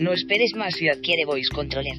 No esperes más y adquiere Voice Controller.